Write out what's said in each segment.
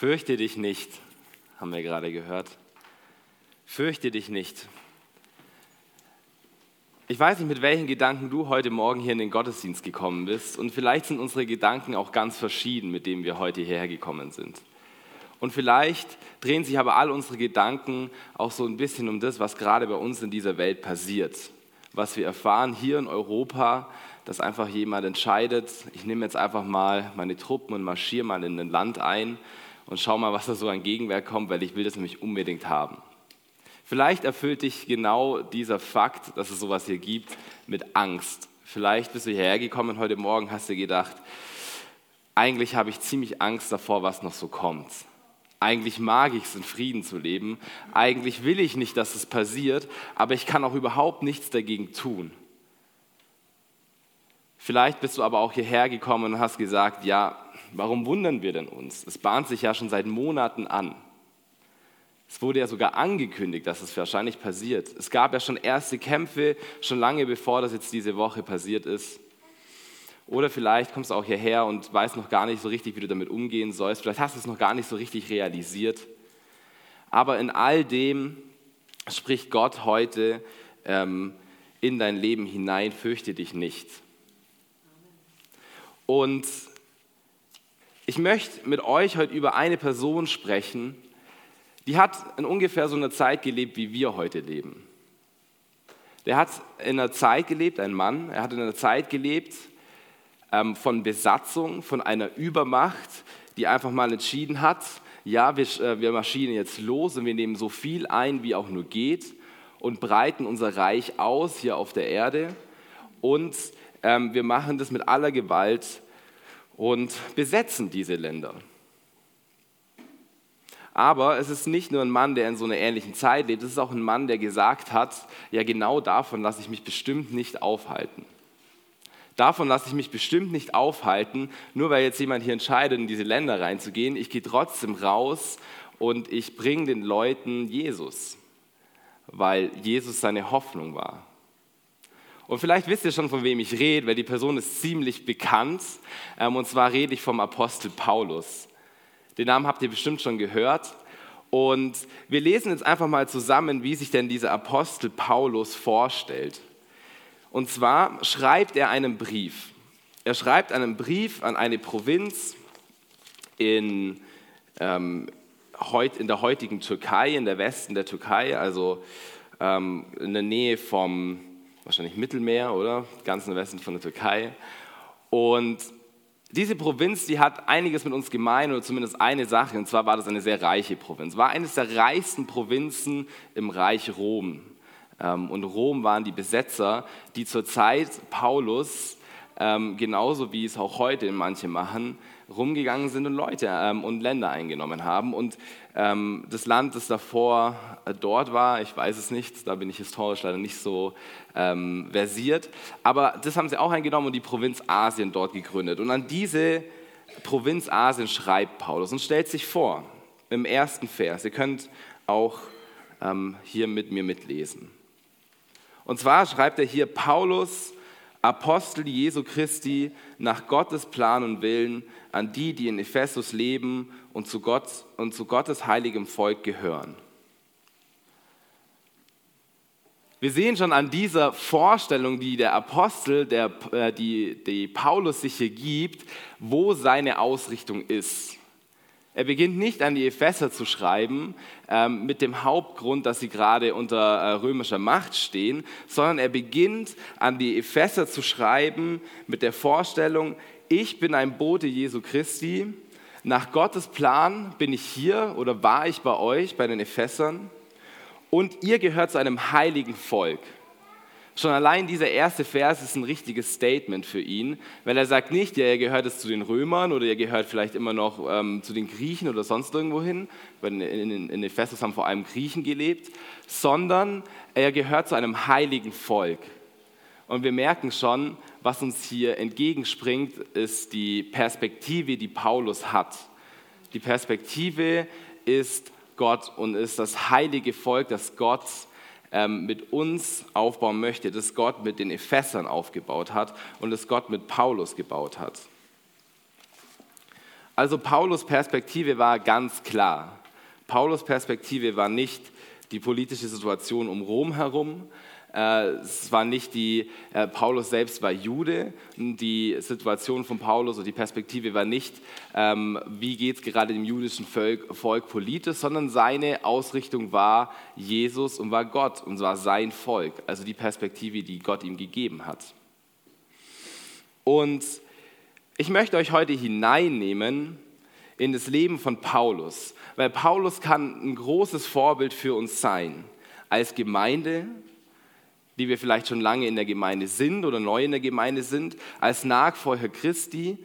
Fürchte dich nicht, haben wir gerade gehört. Fürchte dich nicht. Ich weiß nicht, mit welchen Gedanken du heute Morgen hier in den Gottesdienst gekommen bist. Und vielleicht sind unsere Gedanken auch ganz verschieden, mit denen wir heute hierher gekommen sind. Und vielleicht drehen sich aber all unsere Gedanken auch so ein bisschen um das, was gerade bei uns in dieser Welt passiert. Was wir erfahren hier in Europa, dass einfach jemand entscheidet, ich nehme jetzt einfach mal meine Truppen und marschiere mal in ein Land ein und schau mal, was da so an Gegenwehr kommt, weil ich will das nämlich unbedingt haben. Vielleicht erfüllt dich genau dieser Fakt, dass es sowas hier gibt, mit Angst. Vielleicht bist du hierher gekommen heute Morgen hast du gedacht, eigentlich habe ich ziemlich Angst davor, was noch so kommt. Eigentlich mag ich es, in Frieden zu leben. Eigentlich will ich nicht, dass es passiert, aber ich kann auch überhaupt nichts dagegen tun. Vielleicht bist du aber auch hierher gekommen und hast gesagt, ja, warum wundern wir denn uns? Es bahnt sich ja schon seit Monaten an. Es wurde ja sogar angekündigt, dass es wahrscheinlich passiert. Es gab ja schon erste Kämpfe, schon lange bevor das jetzt diese Woche passiert ist. Oder vielleicht kommst du auch hierher und weißt noch gar nicht so richtig, wie du damit umgehen sollst. Vielleicht hast du es noch gar nicht so richtig realisiert. Aber in all dem spricht Gott heute ähm, in dein Leben hinein, fürchte dich nicht. Und ich möchte mit euch heute über eine Person sprechen, die hat in ungefähr so einer Zeit gelebt, wie wir heute leben. Der hat in einer Zeit gelebt, ein Mann, er hat in einer Zeit gelebt, ähm, von Besatzung, von einer Übermacht, die einfach mal entschieden hat, ja, wir, äh, wir marschieren jetzt los und wir nehmen so viel ein, wie auch nur geht und breiten unser Reich aus hier auf der Erde und ähm, wir machen das mit aller Gewalt und besetzen diese Länder. Aber es ist nicht nur ein Mann, der in so einer ähnlichen Zeit lebt, es ist auch ein Mann, der gesagt hat, ja genau davon lasse ich mich bestimmt nicht aufhalten. Davon lasse ich mich bestimmt nicht aufhalten, nur weil jetzt jemand hier entscheidet, in diese Länder reinzugehen. Ich gehe trotzdem raus und ich bringe den Leuten Jesus, weil Jesus seine Hoffnung war. Und vielleicht wisst ihr schon, von wem ich rede, weil die Person ist ziemlich bekannt. Ähm, und zwar rede ich vom Apostel Paulus. Den Namen habt ihr bestimmt schon gehört. Und wir lesen jetzt einfach mal zusammen, wie sich denn dieser Apostel Paulus vorstellt. Und zwar schreibt er einen Brief. Er schreibt einen Brief an eine Provinz in, ähm, in der heutigen Türkei, in der Westen der Türkei, also ähm, in der Nähe vom wahrscheinlich Mittelmeer, oder? Ganz im Westen von der Türkei. Und diese Provinz, die hat einiges mit uns gemein, oder zumindest eine Sache, und zwar war das eine sehr reiche Provinz. War eines der reichsten Provinzen im Reich Rom. Ähm, und Rom waren die Besetzer, die zur Zeit Paulus, ähm, genauso wie es auch heute in manche machen, rumgegangen sind und Leute ähm, und Länder eingenommen haben. Und das Land, das davor äh, dort war, ich weiß es nicht, da bin ich historisch leider nicht so versiert, aber das haben sie auch eingenommen und die Provinz Asien dort gegründet. Und an diese Provinz Asien schreibt Paulus und stellt sich vor, im ersten Vers, ihr könnt auch hier mit mir mitlesen. Und zwar schreibt er hier Paulus, Apostel Jesu Christi, nach Gottes Plan und Willen an die, die in Ephesus leben und zu, Gott, und zu Gottes heiligem Volk gehören. Wir sehen schon an dieser Vorstellung, die der Apostel, der, äh, die, die Paulus sich hier gibt, wo seine Ausrichtung ist. Er beginnt nicht an die Epheser zu schreiben ähm, mit dem Hauptgrund, dass sie gerade unter äh, römischer Macht stehen, sondern er beginnt an die Epheser zu schreiben mit der Vorstellung, ich bin ein Bote Jesu Christi, nach Gottes Plan bin ich hier oder war ich bei euch, bei den Ephesern und ihr gehört zu einem heiligen Volk. Schon allein dieser erste Vers ist ein richtiges Statement für ihn, weil er sagt nicht, ja, er gehört es zu den Römern oder er gehört vielleicht immer noch ähm, zu den Griechen oder sonst irgendwo hin, weil in, in, in Ephesus haben vor allem Griechen gelebt, sondern er gehört zu einem heiligen Volk. Und wir merken schon, was uns hier entgegenspringt, ist die Perspektive, die Paulus hat. Die Perspektive ist Gott und ist das heilige Volk, das Gott ähm, mit uns aufbauen möchte, das Gott mit den Ephesern aufgebaut hat und das Gott mit Paulus gebaut hat. Also Paulus Perspektive war ganz klar. Paulus Perspektive war nicht die politische Situation um Rom herum, es war nicht die, äh, Paulus selbst war Jude, die Situation von Paulus und die Perspektive war nicht, ähm, wie geht es gerade dem jüdischen Volk, Volk politisch, sondern seine Ausrichtung war Jesus und war Gott und war sein Volk, also die Perspektive, die Gott ihm gegeben hat. Und ich möchte euch heute hineinnehmen in das Leben von Paulus, weil Paulus kann ein großes Vorbild für uns sein, als Gemeinde, die wir vielleicht schon lange in der Gemeinde sind oder neu in der Gemeinde sind, als Nachfolger Christi,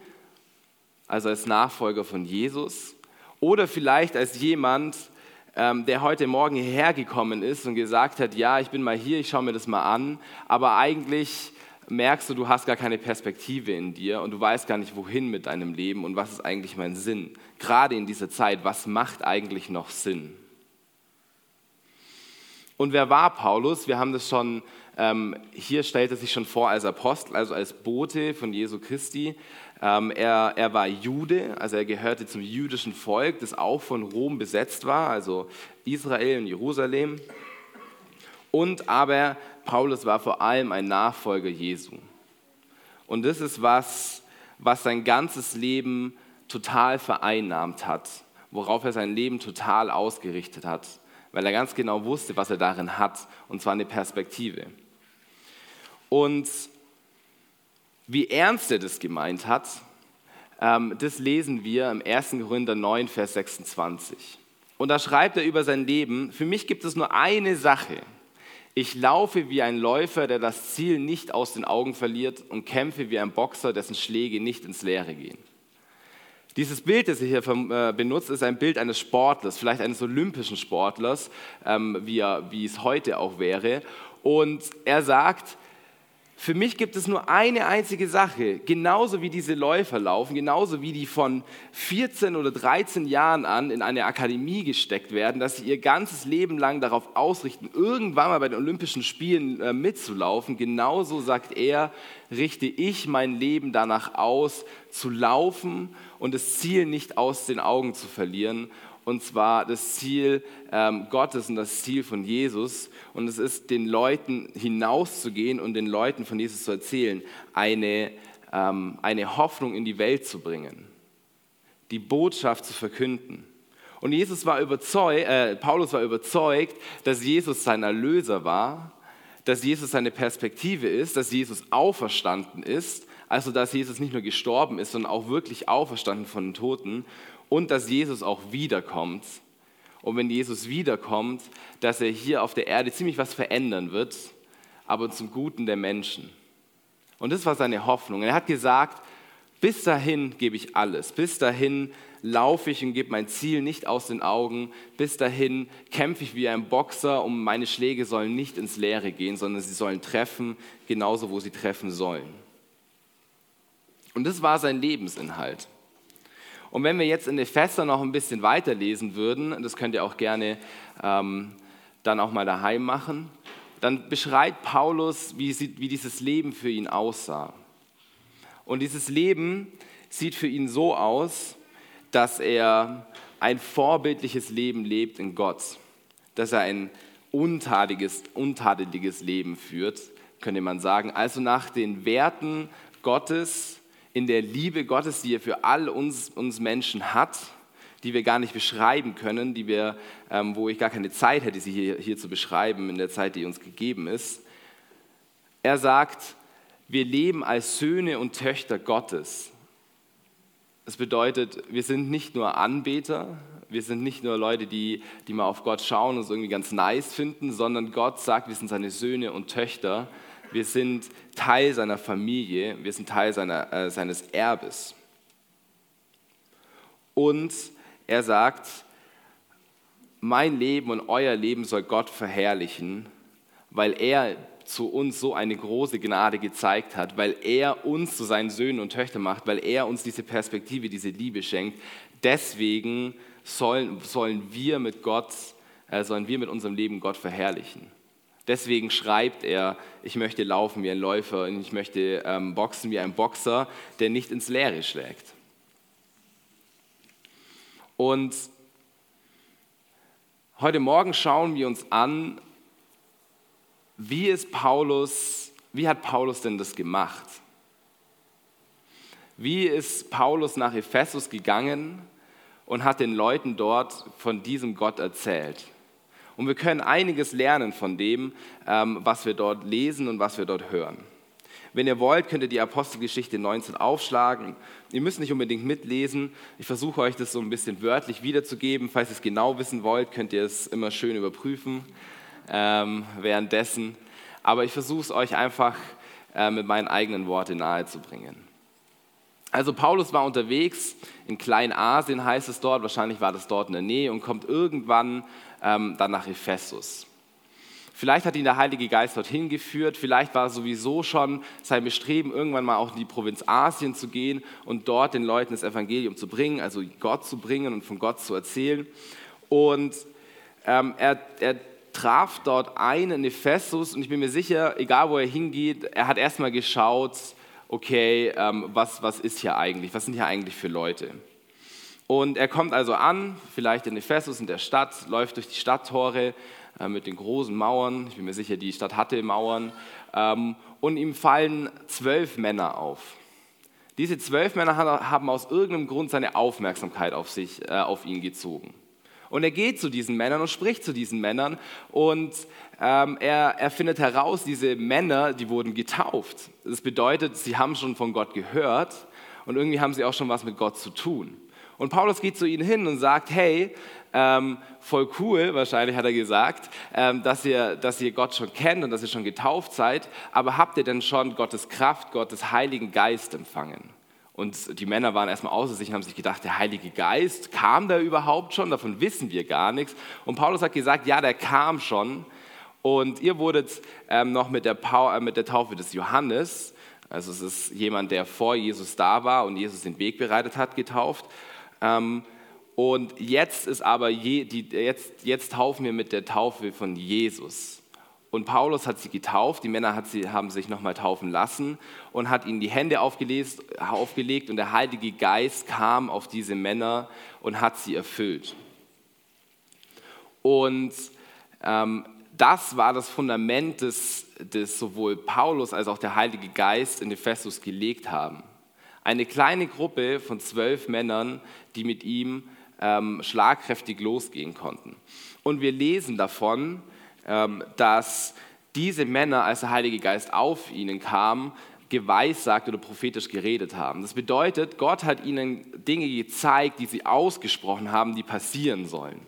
also als Nachfolger von Jesus, oder vielleicht als jemand, ähm, der heute Morgen hierher gekommen ist und gesagt hat, ja, ich bin mal hier, ich schaue mir das mal an, aber eigentlich merkst du, du hast gar keine Perspektive in dir und du weißt gar nicht, wohin mit deinem Leben und was ist eigentlich mein Sinn. Gerade in dieser Zeit, was macht eigentlich noch Sinn? Und wer war Paulus? Wir haben das schon ähm, hier stellt er sich schon vor als Apostel, also als Bote von Jesu Christi. Ähm, er, er war Jude, also er gehörte zum jüdischen Volk, das auch von Rom besetzt war, also Israel und Jerusalem. Und aber Paulus war vor allem ein Nachfolger Jesu. Und das ist was, was sein ganzes Leben total vereinnahmt hat, worauf er sein Leben total ausgerichtet hat, weil er ganz genau wusste, was er darin hat, und zwar eine Perspektive. Und wie ernst er das gemeint hat, ähm, das lesen wir im 1. Korinther 9, Vers 26. Und da schreibt er über sein Leben, für mich gibt es nur eine Sache. Ich laufe wie ein Läufer, der das Ziel nicht aus den Augen verliert und kämpfe wie ein Boxer, dessen Schläge nicht ins Leere gehen. Dieses Bild, das er hier äh, benutzt, ist ein Bild eines Sportlers, vielleicht eines olympischen Sportlers, ähm, wie, er, wie es heute auch wäre. Und er sagt, für mich gibt es nur eine einzige Sache, genauso wie diese Läufer laufen, genauso wie die von 14 oder 13 Jahren an in eine Akademie gesteckt werden, dass sie ihr ganzes Leben lang darauf ausrichten, irgendwann mal bei den Olympischen Spielen äh, mitzulaufen. Genauso sagt er, richte ich mein Leben danach aus, zu laufen und das Ziel nicht aus den Augen zu verlieren und zwar das Ziel ähm, Gottes und das Ziel von Jesus. Und es ist, den Leuten hinauszugehen und den Leuten von Jesus zu erzählen, eine, ähm, eine Hoffnung in die Welt zu bringen, die Botschaft zu verkünden. Und Jesus war überzeugt, äh, Paulus war überzeugt, dass Jesus sein Erlöser war, dass Jesus seine Perspektive ist, dass Jesus auferstanden ist, also dass Jesus nicht nur gestorben ist, sondern auch wirklich auferstanden von den Toten und dass Jesus auch wiederkommt. Und wenn Jesus wiederkommt, dass er hier auf der Erde ziemlich was verändern wird, aber zum Guten der Menschen. Und das war seine Hoffnung. Er hat gesagt, bis dahin gebe ich alles, bis dahin laufe ich und gebe mein Ziel nicht aus den Augen, bis dahin kämpfe ich wie ein Boxer und meine Schläge sollen nicht ins Leere gehen, sondern sie sollen treffen, genauso wo sie treffen sollen. Und das war sein Lebensinhalt. Und wenn wir jetzt in Epheser noch ein bisschen weiterlesen würden, das könnt ihr auch gerne ähm, dann auch mal daheim machen, dann beschreibt Paulus, wie, sie, wie dieses Leben für ihn aussah. Und dieses Leben sieht für ihn so aus, dass er ein vorbildliches Leben lebt in Gott, dass er ein untadeliges, untadeliges Leben führt, könnte man sagen, also nach den Werten Gottes in der Liebe Gottes, die er für all uns, uns Menschen hat, die wir gar nicht beschreiben können, die wir, ähm, wo ich gar keine Zeit hätte, sie hier, hier zu beschreiben in der Zeit, die uns gegeben ist. Er sagt, wir leben als Söhne und Töchter Gottes. Das bedeutet, wir sind nicht nur Anbeter, wir sind nicht nur Leute, die, die mal auf Gott schauen und es irgendwie ganz nice finden, sondern Gott sagt, wir sind seine Söhne und Töchter wir sind Teil seiner Familie, wir sind Teil seiner, äh, seines Erbes. Und er sagt, mein Leben und euer Leben soll Gott verherrlichen, weil er zu uns so eine große Gnade gezeigt hat, weil er uns zu seinen Söhnen und Töchtern macht, weil er uns diese Perspektive, diese Liebe schenkt. Deswegen sollen, sollen wir mit Gott, äh, sollen wir mit unserem Leben Gott verherrlichen. Deswegen schreibt er, ich möchte laufen wie ein Läufer und ich möchte ähm, boxen wie ein Boxer, der nicht ins Leere schlägt. Und heute Morgen schauen wir uns an, wie ist Paulus, wie hat Paulus denn das gemacht? Wie ist Paulus nach Ephesus gegangen und hat den Leuten dort von diesem Gott erzählt? Und wir können einiges lernen von dem, ähm, was wir dort lesen und was wir dort hören. Wenn ihr wollt, könnt ihr die Apostelgeschichte 19 aufschlagen. Ihr müsst nicht unbedingt mitlesen. Ich versuche euch das so ein bisschen wörtlich wiederzugeben. Falls ihr es genau wissen wollt, könnt ihr es immer schön überprüfen ähm, währenddessen. Aber ich versuche es euch einfach äh, mit meinen eigenen Worten nahezubringen. Also Paulus war unterwegs in Kleinasien, heißt es dort, wahrscheinlich war das dort in der Nähe und kommt irgendwann ähm, dann nach Ephesus. Vielleicht hat ihn der Heilige Geist dorthin geführt, vielleicht war sowieso schon sein Bestreben, irgendwann mal auch in die Provinz Asien zu gehen und dort den Leuten das Evangelium zu bringen, also Gott zu bringen und von Gott zu erzählen. Und ähm, er, er traf dort einen in Ephesus und ich bin mir sicher, egal wo er hingeht, er hat erstmal geschaut, okay, ähm, was, was ist hier eigentlich, was sind hier eigentlich für Leute? Und er kommt also an, vielleicht in Ephesus, in der Stadt, läuft durch die Stadttore äh, mit den großen Mauern. Ich bin mir sicher, die Stadt hatte Mauern. Ähm, und ihm fallen zwölf Männer auf. Diese zwölf Männer haben aus irgendeinem Grund seine Aufmerksamkeit auf, sich, äh, auf ihn gezogen. Und er geht zu diesen Männern und spricht zu diesen Männern und ähm, er, er findet heraus, diese Männer, die wurden getauft. Das bedeutet, sie haben schon von Gott gehört und irgendwie haben sie auch schon was mit Gott zu tun. Und Paulus geht zu ihnen hin und sagt, hey, ähm, voll cool, wahrscheinlich hat er gesagt, ähm, dass, ihr, dass ihr Gott schon kennt und dass ihr schon getauft seid, aber habt ihr denn schon Gottes Kraft, Gottes Heiligen Geist empfangen? Und die Männer waren erstmal außer sich und haben sich gedacht, der Heilige Geist, kam der überhaupt schon? Davon wissen wir gar nichts. Und Paulus hat gesagt, ja, der kam schon. Und ihr wurdet ähm, noch mit der, äh, mit der Taufe des Johannes, also es ist jemand, der vor Jesus da war und Jesus den Weg bereitet hat, getauft. Ähm, und jetzt ist aber, je, die, jetzt, jetzt taufen wir mit der Taufe von Jesus. Und Paulus hat sie getauft, die Männer sie, haben sich nochmal taufen lassen und hat ihnen die Hände aufgelegt, und der Heilige Geist kam auf diese Männer und hat sie erfüllt. Und ähm, das war das Fundament, das, das sowohl Paulus als auch der Heilige Geist in Ephesus gelegt haben. Eine kleine Gruppe von zwölf Männern, die mit ihm ähm, schlagkräftig losgehen konnten. Und wir lesen davon, ähm, dass diese Männer, als der Heilige Geist auf ihnen kam, geweissagt oder prophetisch geredet haben. Das bedeutet, Gott hat ihnen Dinge gezeigt, die sie ausgesprochen haben, die passieren sollen.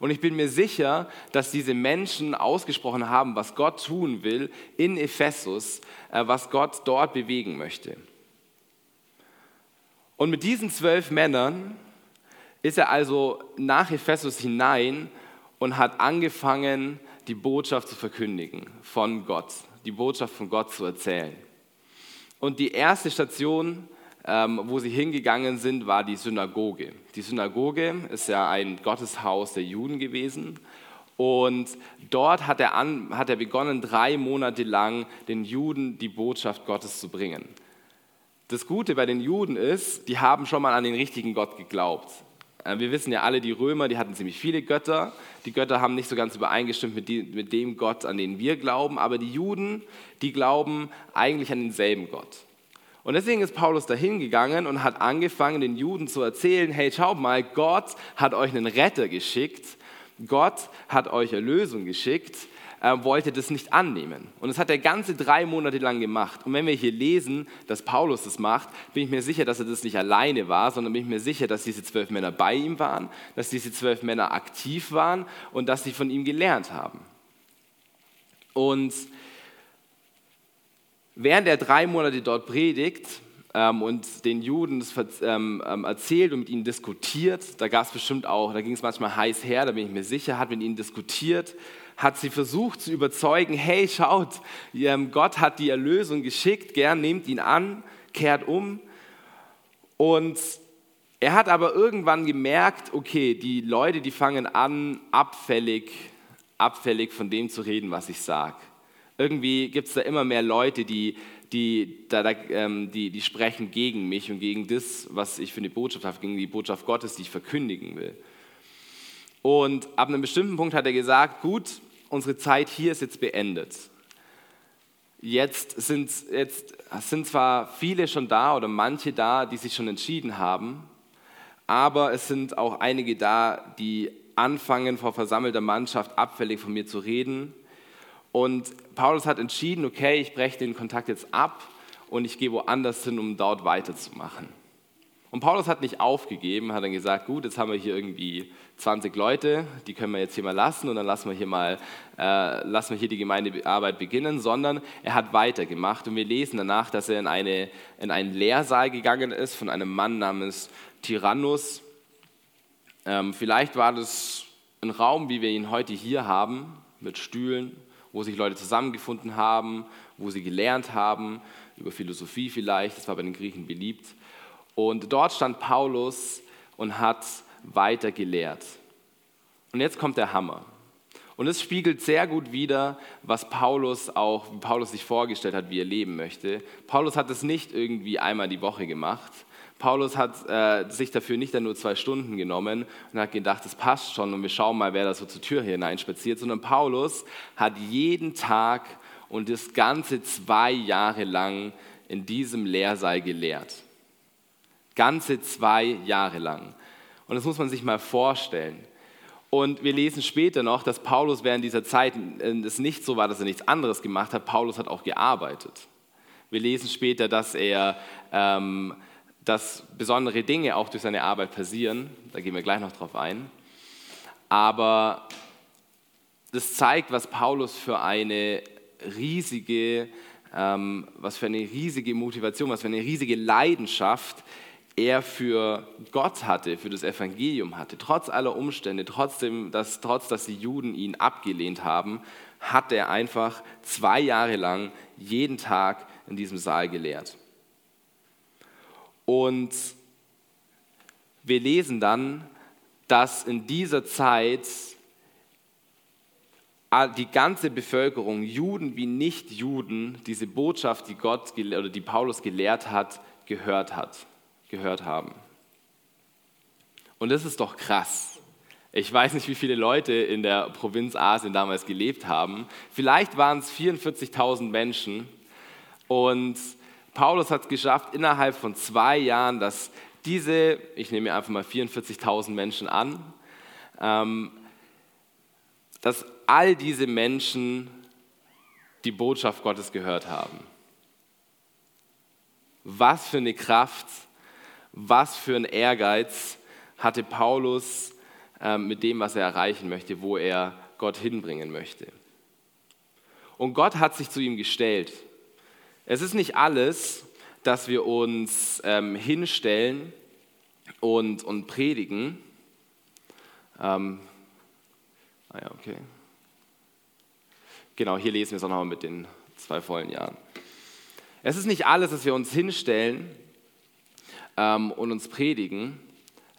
Und ich bin mir sicher, dass diese Menschen ausgesprochen haben, was Gott tun will in Ephesus, äh, was Gott dort bewegen möchte. Und mit diesen zwölf Männern ist er also nach Ephesus hinein und hat angefangen, die Botschaft zu verkündigen von Gott, die Botschaft von Gott zu erzählen. Und die erste Station, ähm, wo sie hingegangen sind, war die Synagoge. Die Synagoge ist ja ein Gotteshaus der Juden gewesen. Und dort hat er, an, hat er begonnen, drei Monate lang den Juden die Botschaft Gottes zu bringen. Das Gute bei den Juden ist, die haben schon mal an den richtigen Gott geglaubt. Äh, wir wissen ja alle, die Römer, die hatten ziemlich viele Götter. Die Götter haben nicht so ganz übereingestimmt mit, dem Gott, an den wir glauben. Aber die Juden, die glauben eigentlich an denselben Gott. Und deswegen ist Paulus dahin gegangen und hat angefangen, den Juden zu erzählen, hey, schaut mal, Gott hat euch einen Retter geschickt. Gott hat euch Erlösung geschickt äh, wollte das nicht annehmen. Und das hat er ganze drei Monate lang gemacht. Und wenn wir hier lesen, dass Paulus das macht, bin ich mir sicher, dass er das nicht alleine war, sondern bin ich mir sicher, dass diese zwölf Männer bei ihm waren, dass diese zwölf Männer aktiv waren und dass sie von ihm gelernt haben. Und während er drei Monate dort predigt, ähm, und den Juden das ähm, ähm, erzählt und mit ihnen diskutiert. Da gab es bestimmt auch, da ging es manchmal heiß her, da bin ich mir sicher, hat mit ihnen diskutiert, hat sie versucht zu überzeugen, hey, schaut, Gott hat die Erlösung geschickt, gern nehmt ihn an, kehrt um. Und er hat aber irgendwann gemerkt, okay, die Leute, die fangen an, abfällig, abfällig von dem zu reden, was ich sage. Irgendwie gibt es da immer mehr Leute, die, die, da, da, ähm, die, die sprechen gegen mich und gegen das, was ich für eine Botschaft habe, gegen die Botschaft Gottes, die ich verkündigen will. Und ab einem bestimmten Punkt hat er gesagt, gut, unsere Zeit hier ist jetzt beendet. Jetzt sind, jetzt sind zwar viele schon da oder manche da, die sich schon entschieden haben, aber es sind auch einige da, die anfangen, vor versammelter Mannschaft abfällig von mir zu reden. Und Paulus hat entschieden, okay, ich breche den Kontakt jetzt ab und ich gehe woanders hin, um dort weiterzumachen. Und Paulus hat nicht aufgegeben, hat dann gesagt, gut, jetzt haben wir hier irgendwie 20 Leute, die können wir jetzt hier mal lassen und dann lassen wir hier mal, äh, lassen wir hier die Gemeindearbeit beginnen, sondern er hat weitergemacht und wir lesen danach, dass er in, eine, in einen Lehrsaal gegangen ist von einem Mann namens Tyrannus. Ähm, vielleicht war das ein Raum, wie wir ihn heute hier haben, mit Stühlen, wo sich Leute zusammengefunden haben, wo sie gelernt haben, über Philosophie vielleicht, das war bei den Griechen beliebt. Und dort stand Paulus und hat weiter gelehrt. Und jetzt kommt der Hammer. Und es spiegelt sehr gut wider, was Paulus auch, wie Paulus sich vorgestellt hat, wie er leben möchte. Paulus hat es nicht irgendwie einmal die Woche gemacht. Paulus hat äh, sich dafür nicht nur zwei Stunden genommen und hat gedacht, das passt schon und wir schauen mal, wer da so zur Tür hineinspaziert, sondern Paulus hat jeden Tag und das ganze zwei Jahre lang in diesem Lehrsaal gelehrt. Ganze zwei Jahre lang. Und das muss man sich mal vorstellen. Und wir lesen später noch, dass Paulus während dieser Zeit äh, es nicht so war, dass er nichts anderes gemacht hat. Paulus hat auch gearbeitet. Wir lesen später, dass er, ähm, dass besondere Dinge auch durch seine Arbeit passieren. Da gehen wir gleich noch drauf ein. Aber das zeigt, was Paulus für eine riesige, ähm, was für eine riesige Motivation, was für eine riesige Leidenschaft er für Gott hatte, für das Evangelium hatte, trotz aller Umstände, trotzdem, dass, trotz dass die Juden ihn abgelehnt haben, hat er einfach zwei Jahre lang jeden Tag in diesem Saal gelehrt. Und wir lesen dann, dass in dieser Zeit die ganze Bevölkerung, Juden wie Nicht-Juden, diese Botschaft, die Gott oder die Paulus gelehrt hat, gehört hat gehört haben. Und das ist doch krass. Ich weiß nicht, wie viele Leute in der Provinz Asien damals gelebt haben. Vielleicht waren es 44.000 Menschen. Und Paulus hat es geschafft, innerhalb von zwei Jahren, dass diese, ich nehme einfach mal 44.000 Menschen an, ähm, dass all diese Menschen die Botschaft Gottes gehört haben. Was für eine Kraft was für ein Ehrgeiz hatte Paulus ähm, mit dem, was er erreichen möchte, wo er Gott hinbringen möchte. Und Gott hat sich zu ihm gestellt. Es ist nicht alles, dass wir uns ähm, hinstellen und, und predigen. Ähm, ah ja, okay. Genau, hier lesen wir es auch nochmal mit den zwei vollen Jahren. Es ist nicht alles, dass wir uns hinstellen ähm, und uns predigen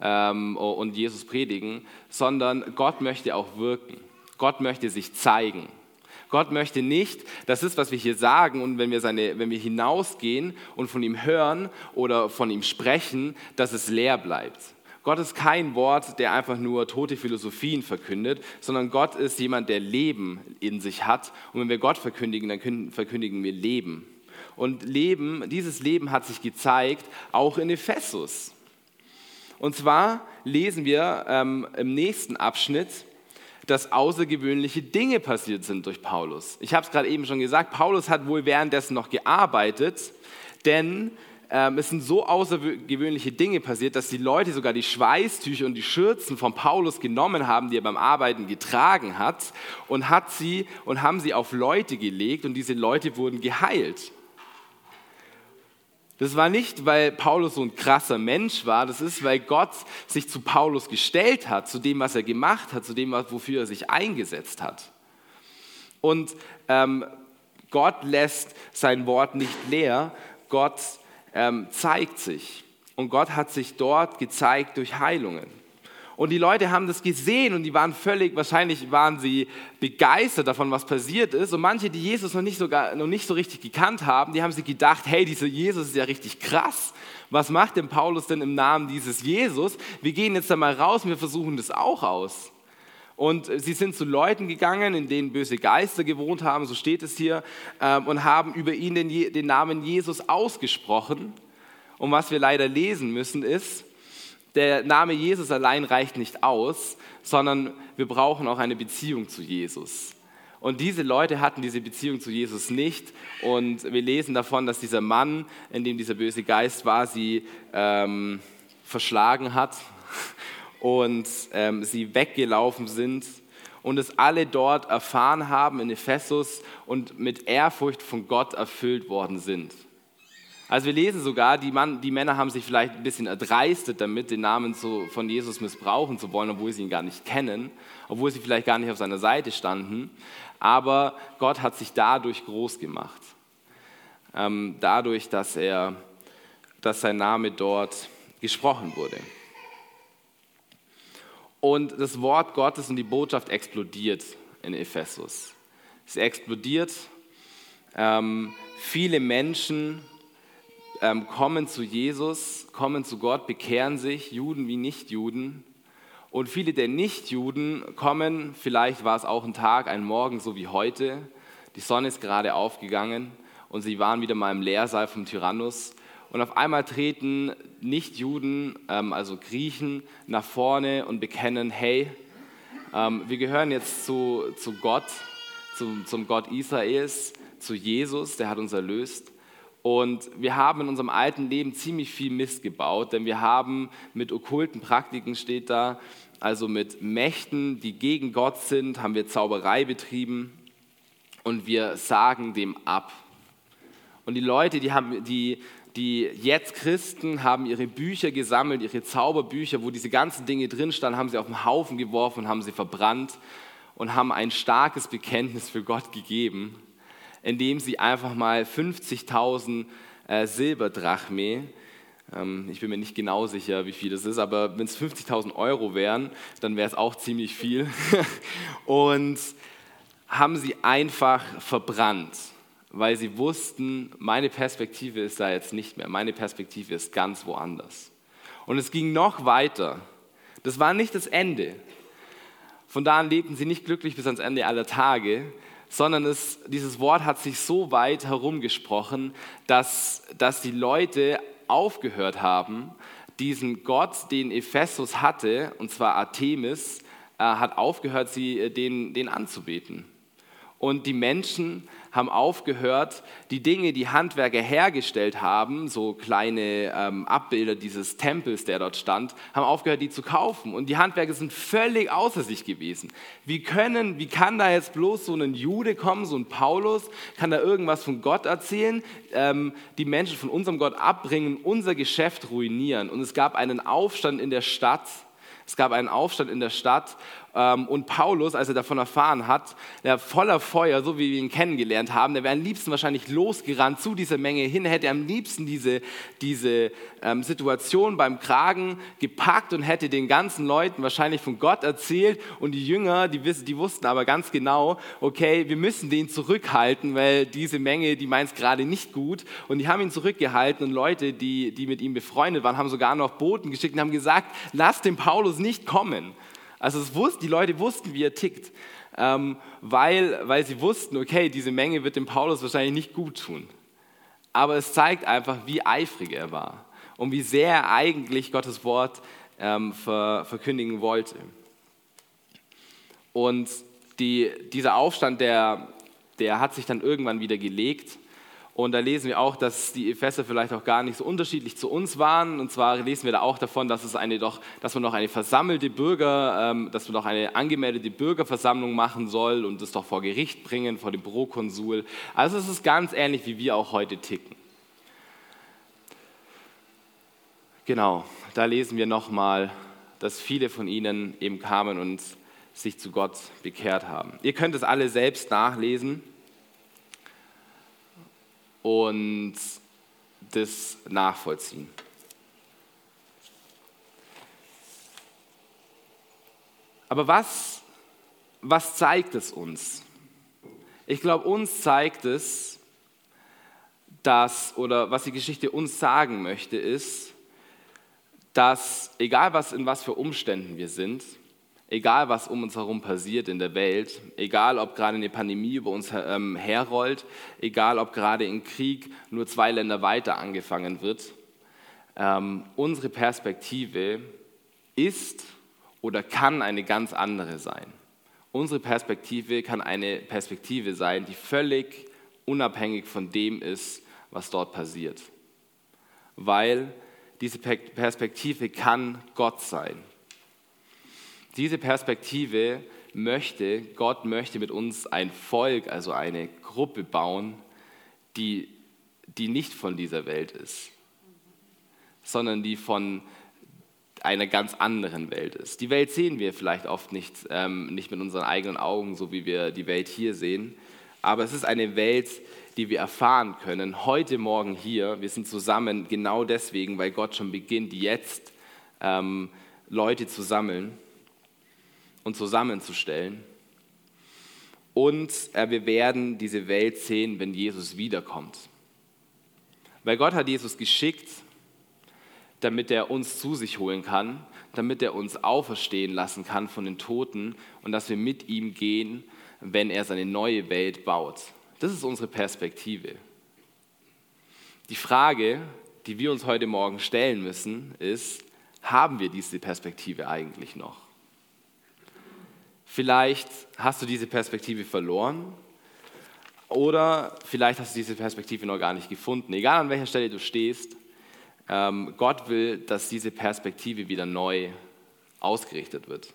ähm, und Jesus predigen, sondern Gott möchte auch wirken. Gott möchte sich zeigen. Gott möchte nicht, das, was wir hier sagen und wenn wir, seine, wenn wir hinausgehen und von ihm hören oder von ihm sprechen, dass es leer bleibt. Gott ist kein Wort, der einfach nur tote Philosophien verkündet, sondern Gott ist jemand, der Leben in sich hat. Und wenn wir Gott verkündigen, dann verkündigen wir Leben. Und Leben, dieses Leben hat sich gezeigt, auch in Ephesus. Und zwar lesen wir ähm, im nächsten Abschnitt, dass außergewöhnliche Dinge passiert sind durch Paulus. Ich habe es gerade eben schon gesagt, Paulus hat wohl währenddessen noch gearbeitet, denn ähm, es sind so außergewöhnliche Dinge passiert, dass die Leute sogar die Schweißtücher und die Schürzen von Paulus genommen haben, die er beim Arbeiten getragen hat, und hat sie und haben sie auf Leute gelegt und diese Leute wurden geheilt. Das war nicht, weil Paulus so ein krasser Mensch war, das ist, weil Gott sich zu Paulus gestellt hat, zu dem, was er gemacht hat, zu dem, wofür er sich eingesetzt hat. Und ähm, Gott lässt sein Wort nicht leer, Gott ähm, zeigt sich. Und Gott hat sich dort gezeigt durch Heilungen. Und die Leute haben das gesehen und die waren völlig, wahrscheinlich waren sie begeistert davon, was passiert ist. Und manche, die Jesus noch nicht, sogar, noch nicht so richtig gekannt haben, die haben sich gedacht, hey, dieser Jesus ist ja richtig krass. Was macht denn Paulus denn im Namen dieses Jesus? Wir gehen jetzt da mal raus und wir versuchen das auch aus. Und sie sind zu Leuten gegangen, in denen böse Geister gewohnt haben, so steht es hier, ähm, und haben über ihn den, den Namen Jesus ausgesprochen. Und was wir leider lesen müssen ist, der Name Jesus allein reicht nicht aus, sondern wir brauchen auch eine Beziehung zu Jesus. Und diese Leute hatten diese Beziehung zu Jesus nicht. Und wir lesen davon, dass dieser Mann, in dem dieser böse Geist war, sie ähm, verschlagen hat und ähm, sie weggelaufen sind und es alle dort erfahren haben in Ephesus und mit Ehrfurcht von Gott erfüllt worden sind. Also wir lesen sogar, die, Mann, die, Männer haben sich vielleicht ein bisschen erdreistet damit, den Namen zu, von Jesus missbrauchen zu wollen, obwohl sie ihn gar nicht kennen, obwohl sie vielleicht gar nicht auf seiner Seite standen. Aber Gott hat sich dadurch groß gemacht. Ähm, dadurch, dass, er, dass sein Name dort gesprochen wurde. Und das Wort Gottes und die Botschaft explodiert in Ephesus. Es explodiert. Ähm, viele Menschen ähm, kommen zu Jesus, kommen zu Gott, bekehren sich, Juden wie Nichtjuden. Und viele der Nichtjuden kommen, vielleicht war es auch ein Tag, ein Morgen, so wie heute. Die Sonne ist gerade aufgegangen und sie waren wieder mal im Lehrsaal vom Tyrannus. Und auf einmal treten Nichtjuden, ähm, also Griechen, nach vorne und bekennen, hey, ähm, wir gehören jetzt zu, zu Gott, zum, zum Gott Israels, zu Jesus, der hat uns erlöst. Und wir haben in unserem alten Leben ziemlich viel Mist gebaut, denn wir haben mit okkulten Praktiken, steht da, also mit Mächten, die gegen Gott sind, haben wir Zauberei betrieben und wir sagen dem ab. Und die Leute, die, haben, die, die jetzt Christen, haben ihre Bücher gesammelt, ihre Zauberbücher, wo diese ganzen Dinge drin standen, haben sie auf den Haufen geworfen und haben sie verbrannt und haben ein starkes Bekenntnis für Gott gegeben indem sie einfach mal 50.000 äh, Silberdrachme, ähm, ich bin mir nicht genau sicher, wie viel das ist, aber wenn es 50.000 Euro wären, dann wäre es auch ziemlich viel. und haben sie einfach verbrannt, weil sie wussten, meine Perspektive ist da jetzt nicht mehr, meine Perspektive ist ganz woanders. Und es ging noch weiter. Das war nicht das Ende. Von da an lebten sie nicht glücklich bis ans Ende aller Tage, sondern es, dieses Wort hat sich so weit herumgesprochen, dass, dass die Leute aufgehört haben, diesen Gott, den Ephesus hatte, und zwar Artemis, äh, hat aufgehört, sie, äh, den, den anzubeten. Und die Menschen haben aufgehört, die Dinge, die Handwerker hergestellt haben, so kleine ähm, Abbilder dieses Tempels, der dort stand, haben aufgehört, die zu kaufen. Und die Handwerker sind völlig außer sich gewesen. Wie können, wie kann da jetzt bloß so ein Jude kommen, so ein Paulus, kann da irgendwas von Gott erzählen, ähm, die Menschen von unserem Gott abbringen, unser Geschäft ruinieren? Und es gab einen Aufstand in der Stadt. Es gab einen Aufstand in der Stadt und Paulus, als er davon erfahren hat, der voller Feuer, so wie wir ihn kennengelernt haben, der wäre am liebsten wahrscheinlich losgerannt zu dieser Menge hin, hätte am liebsten diese, diese ähm, Situation beim Kragen gepackt und hätte den ganzen Leuten wahrscheinlich von Gott erzählt. Und die Jünger, die, die wussten aber ganz genau, okay, wir müssen den zurückhalten, weil diese Menge, die meint es gerade nicht gut. Und die haben ihn zurückgehalten und Leute, die, die mit ihm befreundet waren, haben sogar noch Boten geschickt und haben gesagt, lass den Paulus nicht kommen. Also es wusste, die Leute wussten, wie er tickt, ähm, weil, weil sie wussten, okay, diese Menge wird dem Paulus wahrscheinlich nicht gut tun. Aber es zeigt einfach, wie eifrig er war und wie sehr er eigentlich Gottes Wort ähm, ver, verkündigen wollte. Und die, dieser Aufstand, der, der hat sich dann irgendwann wieder gelegt und da lesen wir auch, dass die Epheser vielleicht auch gar nicht so unterschiedlich zu uns waren. Und zwar lesen wir da auch davon, dass, es eine doch, dass man noch eine versammelte Bürger, ähm, dass man noch eine angemeldete Bürgerversammlung machen soll und das doch vor Gericht bringen, vor dem Bürokonsul. Also es ist ganz ähnlich, wie wir auch heute ticken. Genau, da lesen wir nochmal, dass viele von ihnen eben kamen und sich zu Gott bekehrt haben. Ihr könnt es alle selbst nachlesen und das nachvollziehen. Aber was, was zeigt es uns? Ich glaube, uns zeigt es, dass, oder was die Geschichte uns sagen möchte, ist, dass egal was, in was für Umständen wir sind, egal was um uns herum passiert in der Welt, egal ob gerade eine Pandemie über uns ähm, herrollt, egal ob gerade ein Krieg nur zwei Länder weiter angefangen wird, ähm, unsere Perspektive ist oder kann eine ganz andere sein. Unsere Perspektive kann eine Perspektive sein, die völlig unabhängig von dem ist, was dort passiert. Weil diese Perspektive kann Gott sein. Diese Perspektive möchte, Gott möchte mit uns ein Volk, also eine Gruppe bauen, die, die nicht von dieser Welt ist, sondern die von einer ganz anderen Welt ist. Die Welt sehen wir vielleicht oft nicht, ähm, nicht mit unseren eigenen Augen, so wie wir die Welt hier sehen, aber es ist eine Welt, die wir erfahren können, heute Morgen hier. Wir sind zusammen genau deswegen, weil Gott schon beginnt, jetzt ähm, Leute zu sammeln und zusammenzustellen. Und äh, wir werden diese Welt sehen, wenn Jesus wiederkommt. Weil Gott hat Jesus geschickt, damit er uns zu sich holen kann, damit er uns auferstehen lassen kann von den Toten und dass wir mit ihm gehen, wenn er seine neue Welt baut. Das ist unsere Perspektive. Die Frage, die wir uns heute Morgen stellen müssen, ist, haben wir diese Perspektive eigentlich noch? Vielleicht hast du diese Perspektive verloren oder vielleicht hast du diese Perspektive noch gar nicht gefunden. Egal an welcher Stelle du stehst, ähm, Gott will, dass diese Perspektive wieder neu ausgerichtet wird.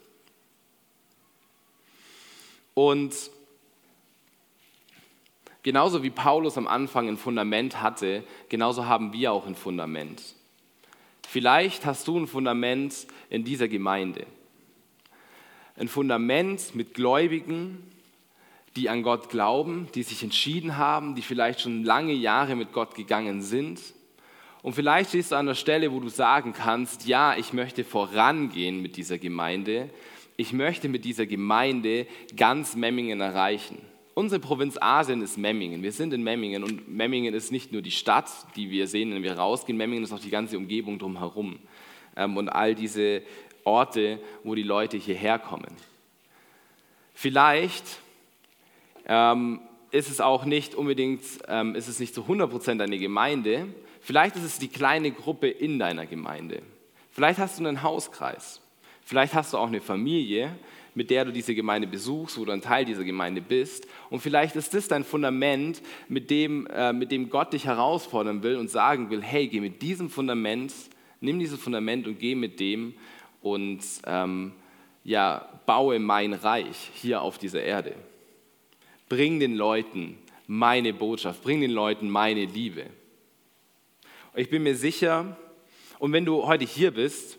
Und Genauso wie Paulus am Anfang ein Fundament hatte, genauso haben wir auch ein Fundament. Vielleicht hast du ein Fundament in dieser Gemeinde. Ein Fundament mit Gläubigen, die an Gott glauben, die sich entschieden haben, die vielleicht schon lange Jahre mit Gott gegangen sind. Und vielleicht stehst du an der Stelle, wo du sagen kannst, ja, ich möchte vorangehen mit dieser Gemeinde. Ich möchte mit dieser Gemeinde ganz Memmingen erreichen. Unsere Provinz Asien ist Memmingen. Wir sind in Memmingen und Memmingen ist nicht nur die Stadt, die wir sehen, wenn wir rausgehen. Memmingen ist auch die ganze Umgebung drumherum ähm, und all diese Orte, wo die Leute hierher kommen. Vielleicht ähm, ist es auch nicht unbedingt, ähm, ist es nicht zu 100% eine Gemeinde. Vielleicht ist es die kleine Gruppe in deiner Gemeinde. Vielleicht hast du einen Hauskreis. Vielleicht hast du auch eine Familie, mit der du diese Gemeinde besuchst, wo du ein Teil dieser Gemeinde bist. Und vielleicht ist das dein Fundament, mit dem, äh, mit dem Gott dich herausfordern will und sagen will, hey, geh mit diesem Fundament, nimm dieses Fundament und geh mit dem und ähm, ja, baue mein Reich hier auf dieser Erde. Bring den Leuten meine Botschaft, bring den Leuten meine Liebe. Ich bin mir sicher, und wenn du heute hier bist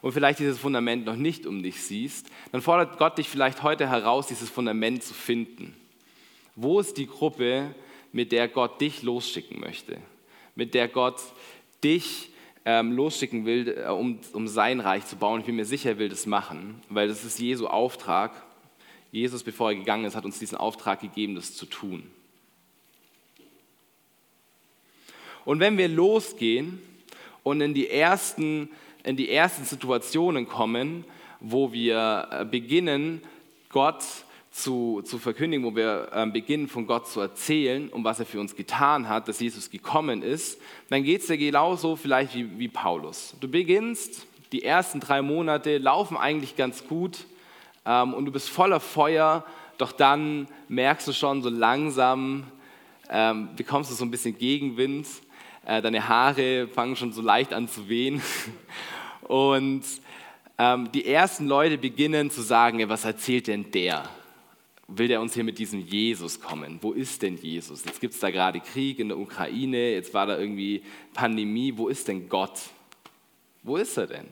und vielleicht dieses Fundament noch nicht um dich siehst, dann fordert Gott dich vielleicht heute heraus, dieses Fundament zu finden. Wo ist die Gruppe, mit der Gott dich losschicken möchte? Mit der Gott dich ähm, losschicken will, äh, um, um sein Reich zu bauen? Ich bin mir sicher, er will das machen, weil das ist Jesu Auftrag. Jesus, bevor er gegangen ist, hat uns diesen Auftrag gegeben, das zu tun. Und wenn wir losgehen und in die ersten in die ersten Situationen kommen, wo wir äh, beginnen, Gott zu, zu verkündigen, wo wir äh, beginnen, von Gott zu erzählen, um was er für uns getan hat, dass Jesus gekommen ist, dann geht es dir genauso vielleicht wie, wie Paulus. Du beginnst, die ersten drei Monate laufen eigentlich ganz gut ähm, und du bist voller Feuer, doch dann merkst du schon so langsam, ähm, bekommst du so ein bisschen Gegenwind äh, deine Haare fangen schon so leicht an zu wehen. Und ähm, die ersten Leute beginnen zu sagen, ja, was erzählt denn der? Will der uns hier mit diesem Jesus kommen? Wo ist denn Jesus? Jetzt gibt es da gerade Krieg in der Ukraine, jetzt war da irgendwie Pandemie. Wo ist denn Gott? Wo ist er denn?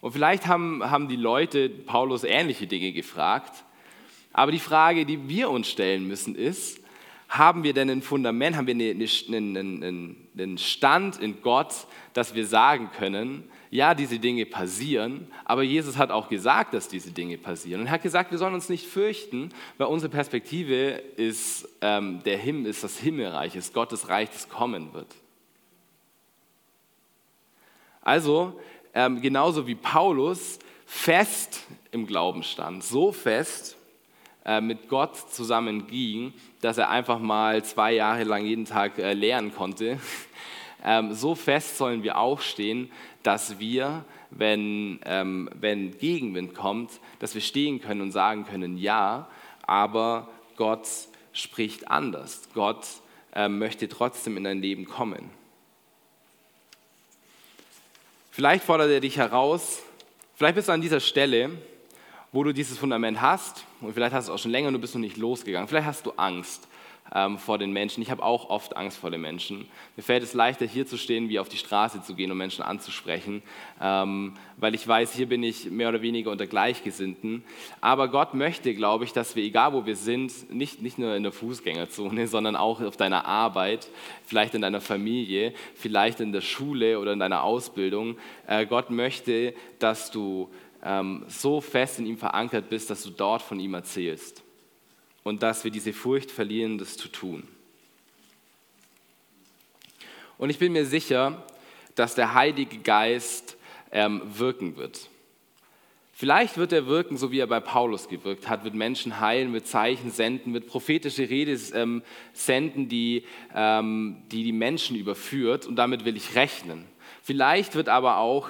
Und vielleicht haben, haben die Leute Paulus ähnliche Dinge gefragt. Aber die Frage, die wir uns stellen müssen, ist, haben wir denn ein Fundament, haben wir einen Stand in Gott, dass wir sagen können, ja, diese Dinge passieren, aber Jesus hat auch gesagt, dass diese Dinge passieren. Und er hat gesagt, wir sollen uns nicht fürchten, weil unsere Perspektive ist, ähm, der Himmel ist das Himmelreich, ist Gottes Reich, das kommen wird. Also, ähm, genauso wie Paulus fest im Glauben stand, so fest äh, mit Gott zusammen ging, dass er einfach mal zwei Jahre lang jeden Tag äh, lernen konnte, so fest sollen wir auch stehen, dass wir, wenn, ähm, wenn Gegenwind kommt, dass wir stehen können und sagen können, ja, aber Gott spricht anders. Gott äh, möchte trotzdem in dein Leben kommen. Vielleicht fordert er dich heraus, vielleicht bist du an dieser Stelle, wo du dieses Fundament hast und vielleicht hast du es auch schon länger und du bist noch nicht losgegangen. Vielleicht hast du Angst ähm, vor den Menschen. Ich habe auch oft Angst vor den Menschen. Mir fällt es leichter, hier zu stehen, wie auf die Straße zu gehen, um Menschen anzusprechen, ähm, weil ich weiß, hier bin ich mehr oder weniger unter Gleichgesinnten. Aber Gott möchte, glaube ich, dass wir, egal wo wir sind, nicht, nicht nur in der Fußgängerzone, sondern auch auf deiner Arbeit, vielleicht in deiner Familie, vielleicht in der Schule oder in deiner Ausbildung, äh, Gott möchte, dass du ähm, so fest in ihm verankert bist, dass du dort von ihm erzählst und dass wir diese Furcht verlieren, das zu tun. Und ich bin mir sicher, dass der Heilige Geist ähm, wirken wird. Vielleicht wird er wirken, so wie er bei Paulus gewirkt hat, wird Menschen heilen, wird Zeichen senden, wird prophetische Rede ähm, senden, die, ähm, die die Menschen überführt und damit will ich rechnen. Vielleicht wird aber auch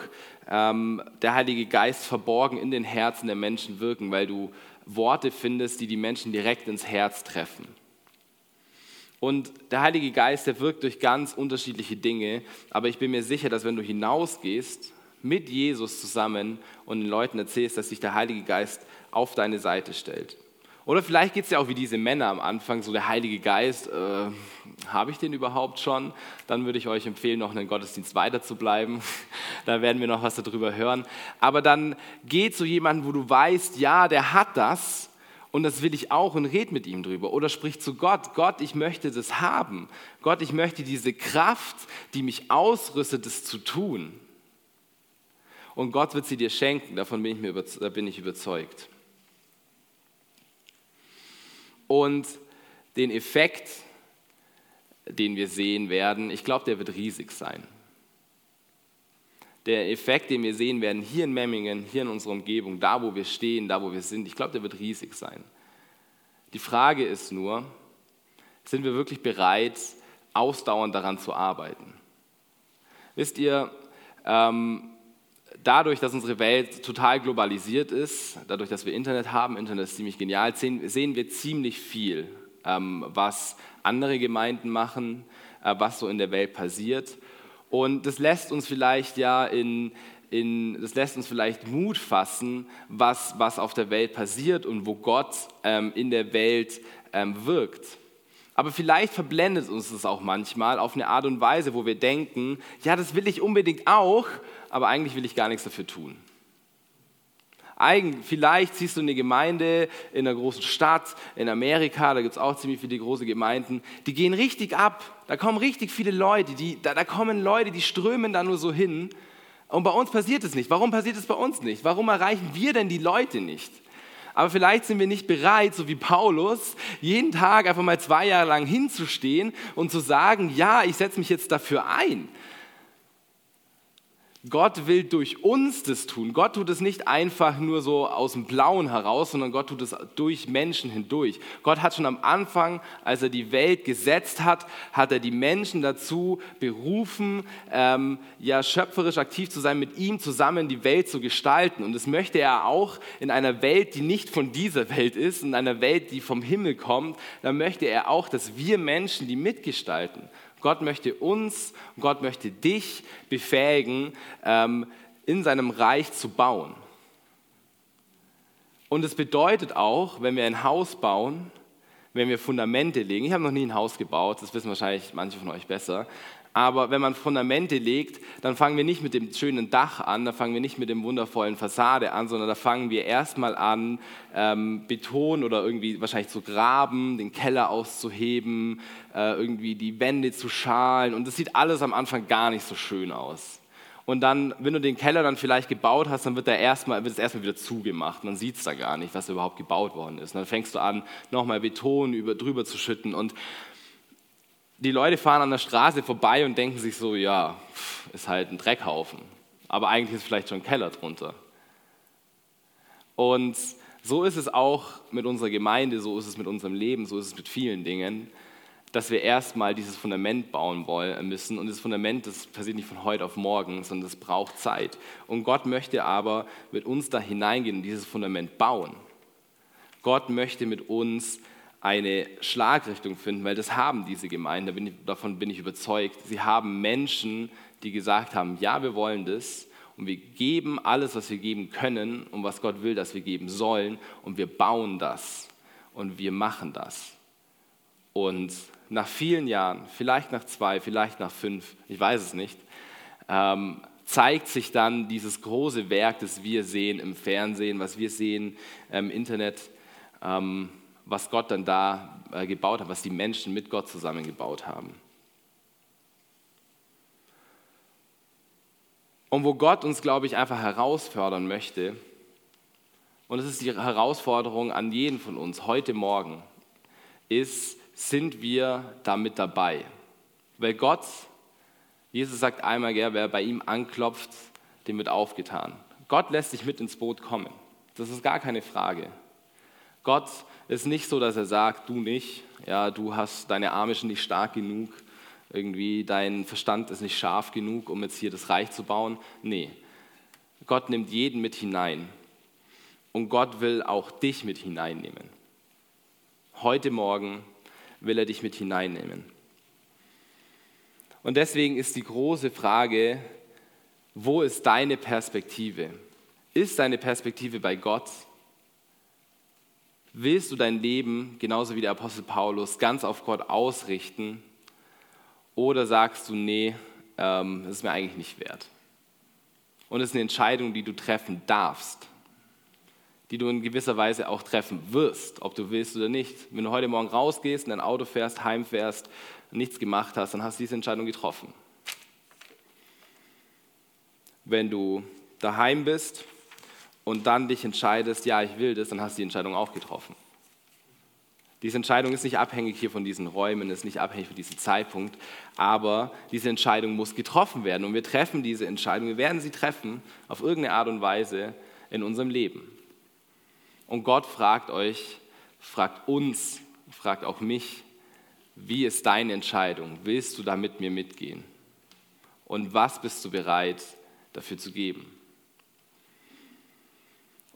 ähm, der Heilige Geist verborgen in den Herzen der Menschen wirken, weil du Worte findest, die die Menschen direkt ins Herz treffen. Und der Heilige Geist, der wirkt durch ganz unterschiedliche Dinge, aber ich bin mir sicher, dass wenn du hinausgehst mit Jesus zusammen und den Leuten erzählst, dass sich der Heilige Geist auf deine Seite stellt. Oder vielleicht geht es ja auch wie diese Männer am Anfang, so der Heilige Geist, äh, habe ich den überhaupt schon? Dann würde ich euch empfehlen, noch in den Gottesdienst weiter zu bleiben. da werden wir noch was darüber hören. Aber dann geht zu jemandem, wo du weißt, ja, der hat das und das will ich auch und red mit ihm drüber. Oder sprich zu Gott, Gott, ich möchte das haben. Gott, ich möchte diese Kraft, die mich ausrüstet, das zu tun. Und Gott wird sie dir schenken, davon bin ich, mir, bin ich überzeugt. Und den Effekt, den wir sehen werden, ich glaube, der wird riesig sein. Der Effekt, den wir sehen werden hier in Memmingen, hier in unserer Umgebung, da wo wir stehen, da wo wir sind, ich glaube, der wird riesig sein. Die Frage ist nur, sind wir wirklich bereit, ausdauernd daran zu arbeiten? Wisst ihr, ähm, dadurch, dass unsere Welt total globalisiert ist, dadurch, dass wir Internet haben, Internet ist ziemlich genial, sehen, wir ziemlich viel, ähm, was andere Gemeinden machen, äh, was so in der Welt passiert. Und das lässt uns vielleicht ja in, in, das lässt uns vielleicht Mut fassen, was, was auf der Welt passiert und wo Gott ähm, in der Welt ähm, wirkt. Aber vielleicht verblendet uns das auch manchmal auf eine Art und Weise, wo wir denken, ja, das will ich unbedingt auch, aber eigentlich will ich gar nichts dafür tun. Vielleicht siehst du eine Gemeinde in einer großen Stadt, in Amerika, da gibt es auch ziemlich viele große Gemeinden, die gehen richtig ab. Da kommen richtig viele Leute, die, da, da kommen Leute, die strömen da nur so hin. Und bei uns passiert es nicht. Warum passiert es bei uns nicht? Warum erreichen wir denn die Leute nicht? Aber vielleicht sind wir nicht bereit, so wie Paulus, jeden Tag einfach mal zwei Jahre lang hinzustehen und zu sagen, ja, ich setze mich jetzt dafür ein. Gott will durch uns das tun. Gott tut es nicht einfach nur so aus dem Blauen heraus, sondern Gott tut es durch Menschen hindurch. Gott hat schon am Anfang, als er die Welt gesetzt hat, hat er die Menschen dazu berufen, ähm, ja schöpferisch aktiv zu sein, mit ihm zusammen die Welt zu gestalten. Und das möchte er auch in einer Welt, die nicht von dieser Welt ist, in einer Welt, die vom Himmel kommt. Da möchte er auch, dass wir Menschen die mitgestalten. Gott möchte uns, Gott möchte dich befähigen, ähm, in seinem Reich zu bauen. Und es bedeutet auch, wenn wir ein Haus bauen, wenn wir Fundamente legen, ich habe noch nie ein Haus gebaut, das wissen wahrscheinlich manche von euch besser, aber wenn man Fundamente legt, dann fangen wir nicht mit dem schönen Dach an, da fangen wir nicht mit dem wundervollen Fassade an, sondern da fangen wir erstmal an, ähm, Beton oder irgendwie wahrscheinlich zu graben, den Keller auszuheben, äh, irgendwie die Wände zu schalen. Und das sieht alles am Anfang gar nicht so schön aus. Und dann, wenn du den Keller dann vielleicht gebaut hast, dann wird, der erstmal, es erstmal wieder zugemacht. Man sieht es da gar nicht, was überhaupt gebaut worden ist. Und dann fängst du an, nochmal Beton über, drüber zu schütten. Und die Leute fahren an der Straße vorbei und denken sich so, ja, ist halt ein Dreckhaufen. Aber eigentlich ist vielleicht schon ein Keller drunter. Und so ist es auch mit unserer Gemeinde, so ist es mit unserem Leben, so ist es mit vielen Dingen dass wir erstmal dieses Fundament bauen wollen müssen. Und das Fundament, das passiert nicht von heute auf morgen, sondern das braucht Zeit. Und Gott möchte aber mit uns da hineingehen und dieses Fundament bauen. Gott möchte mit uns eine Schlagrichtung finden, weil das haben diese Gemeinden, davon bin ich überzeugt. Sie haben Menschen, die gesagt haben, ja, wir wollen das und wir geben alles, was wir geben können und was Gott will, dass wir geben sollen und wir bauen das und wir machen das. Und nach vielen Jahren, vielleicht nach zwei, vielleicht nach fünf, ich weiß es nicht, ähm, zeigt sich dann dieses große Werk, das wir sehen im Fernsehen, was wir sehen im Internet, ähm, was Gott dann da äh, gebaut hat, was die Menschen mit Gott zusammengebaut haben. Und wo Gott uns, glaube ich, einfach herausfordern möchte, und es ist die Herausforderung an jeden von uns heute Morgen, ist, sind wir damit dabei. Weil Gott, Jesus sagt einmal, wer bei ihm anklopft, dem wird aufgetan. Gott lässt sich mit ins Boot kommen. Das ist gar keine Frage. Gott ist nicht so, dass er sagt, du nicht, ja, du hast deine Arme schon nicht stark genug, irgendwie dein Verstand ist nicht scharf genug, um jetzt hier das Reich zu bauen. Nee, Gott nimmt jeden mit hinein. Und Gott will auch dich mit hineinnehmen. Heute Morgen will er dich mit hineinnehmen. Und deswegen ist die große Frage, wo ist deine Perspektive? Ist deine Perspektive bei Gott? Willst du dein Leben, genauso wie der Apostel Paulus, ganz auf Gott ausrichten? Oder sagst du, nee, ähm, das ist mir eigentlich nicht wert? Und es ist eine Entscheidung, die du treffen darfst die du in gewisser Weise auch treffen wirst, ob du willst oder nicht. Wenn du heute Morgen rausgehst, in dein Auto fährst, heimfährst und nichts gemacht hast, dann hast du diese Entscheidung getroffen. Wenn du daheim bist und dann dich entscheidest, ja, ich will das, dann hast du die Entscheidung auch getroffen. Diese Entscheidung ist nicht abhängig hier von diesen Räumen, ist nicht abhängig von diesem Zeitpunkt, aber diese Entscheidung muss getroffen werden und wir treffen diese Entscheidung, wir werden sie treffen auf irgendeine Art und Weise in unserem Leben. Und Gott fragt euch, fragt uns, fragt auch mich, wie ist deine Entscheidung? Willst du da mit mir mitgehen? Und was bist du bereit dafür zu geben?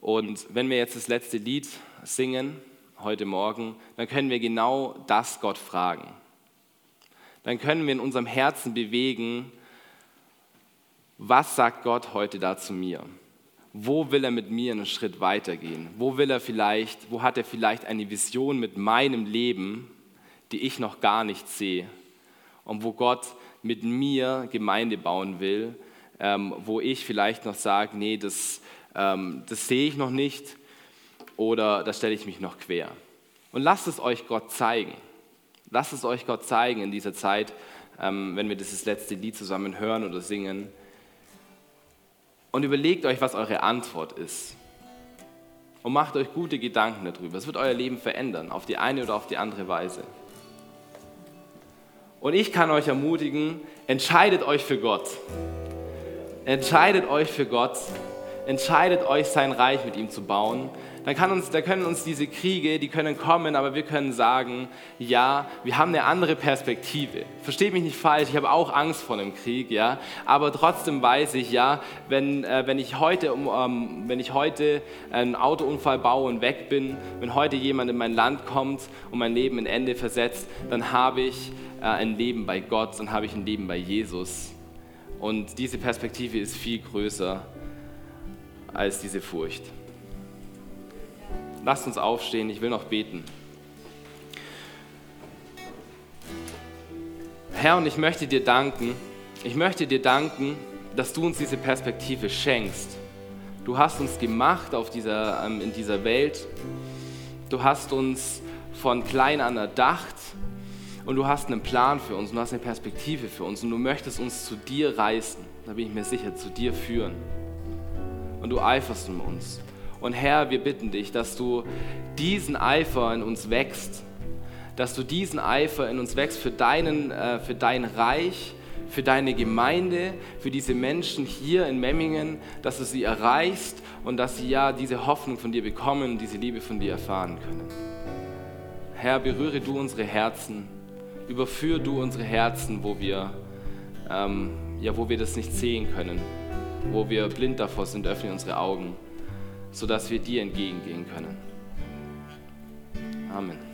Und wenn wir jetzt das letzte Lied singen, heute Morgen, dann können wir genau das Gott fragen. Dann können wir in unserem Herzen bewegen, was sagt Gott heute da zu mir? wo will er mit mir einen Schritt weitergehen? Wo will er vielleicht, wo hat er vielleicht eine Vision mit meinem Leben, die ich noch gar nicht sehe? Und wo Gott mit mir Gemeinde bauen will, ähm, wo ich vielleicht noch sage, nee, das, ähm, das sehe ich noch nicht oder da stelle ich mich noch quer. Und lasst es euch Gott zeigen. Lasst es euch Gott zeigen in dieser Zeit, ähm, wenn wir dieses letzte Lied zusammen hören oder singen und überlegt euch, was eure Antwort ist. Und macht euch gute Gedanken darüber. Es wird euer Leben verändern, auf die eine oder auf die andere Weise. Und ich kann euch ermutigen, entscheidet euch für Gott. Entscheidet euch für Gott. Entscheidet euch, sein Reich mit ihm zu bauen dann, uns, dann können uns diese Kriege, die können kommen, aber wir können sagen, ja, wir haben eine andere Perspektive. Versteht mich nicht falsch, ich habe auch Angst vor einem Krieg, ja, aber trotzdem weiß ich, ja, wenn, äh, wenn, ich heute, ähm, wenn ich heute einen Autounfall baue und weg bin, wenn heute jemand in mein Land kommt und mein Leben in Ende versetzt, dann habe ich äh, ein Leben bei Gott, dann habe ich ein Leben bei Jesus. Und diese Perspektive ist viel größer als diese Furcht. Lasst uns aufstehen, ich will noch beten. Herr, und ich möchte dir danken, ich möchte dir danken, dass du uns diese Perspektive schenkst. Du hast uns gemacht auf dieser, ähm, in dieser Welt. Du hast uns von klein an erdacht Und du hast einen Plan für uns, und du hast eine Perspektive für uns und du möchtest uns zu dir reißen, da bin ich mir sicher, zu dir führen. Und du eiferst um uns. Und Herr, wir bitten dich, dass du diesen Eifer in uns wächst, dass du diesen Eifer in uns wächst für, deinen, äh, für dein Reich, für deine Gemeinde, für diese Menschen hier in Memmingen, dass du sie erreichst und dass sie ja diese Hoffnung von dir bekommen, diese Liebe von dir erfahren können. Herr, berühre du unsere Herzen, überführe du unsere Herzen, wo wir, ähm, ja, wo wir das nicht sehen können, wo wir blind davor sind, öffne unsere Augen, sodass wir dir entgegengehen können. Amen.